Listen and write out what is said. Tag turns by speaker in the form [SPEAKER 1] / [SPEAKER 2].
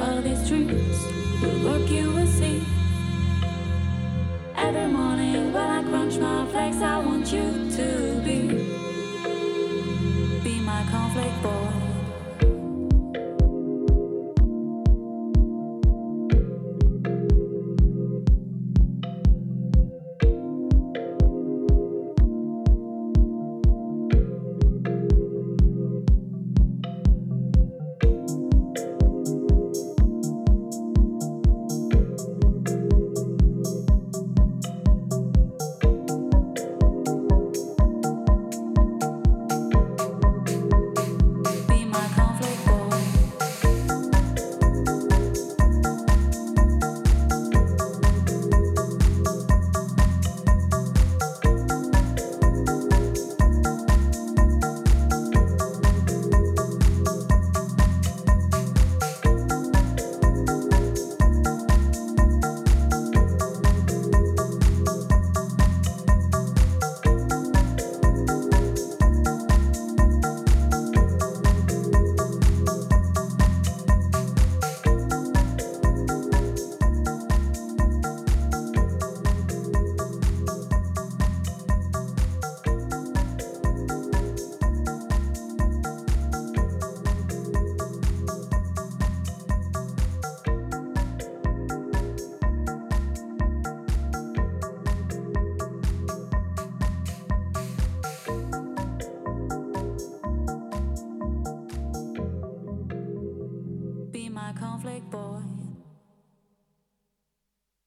[SPEAKER 1] All these dreams will work you will see. Every morning when I crunch my flakes, I want you to be. Be my conflict boy.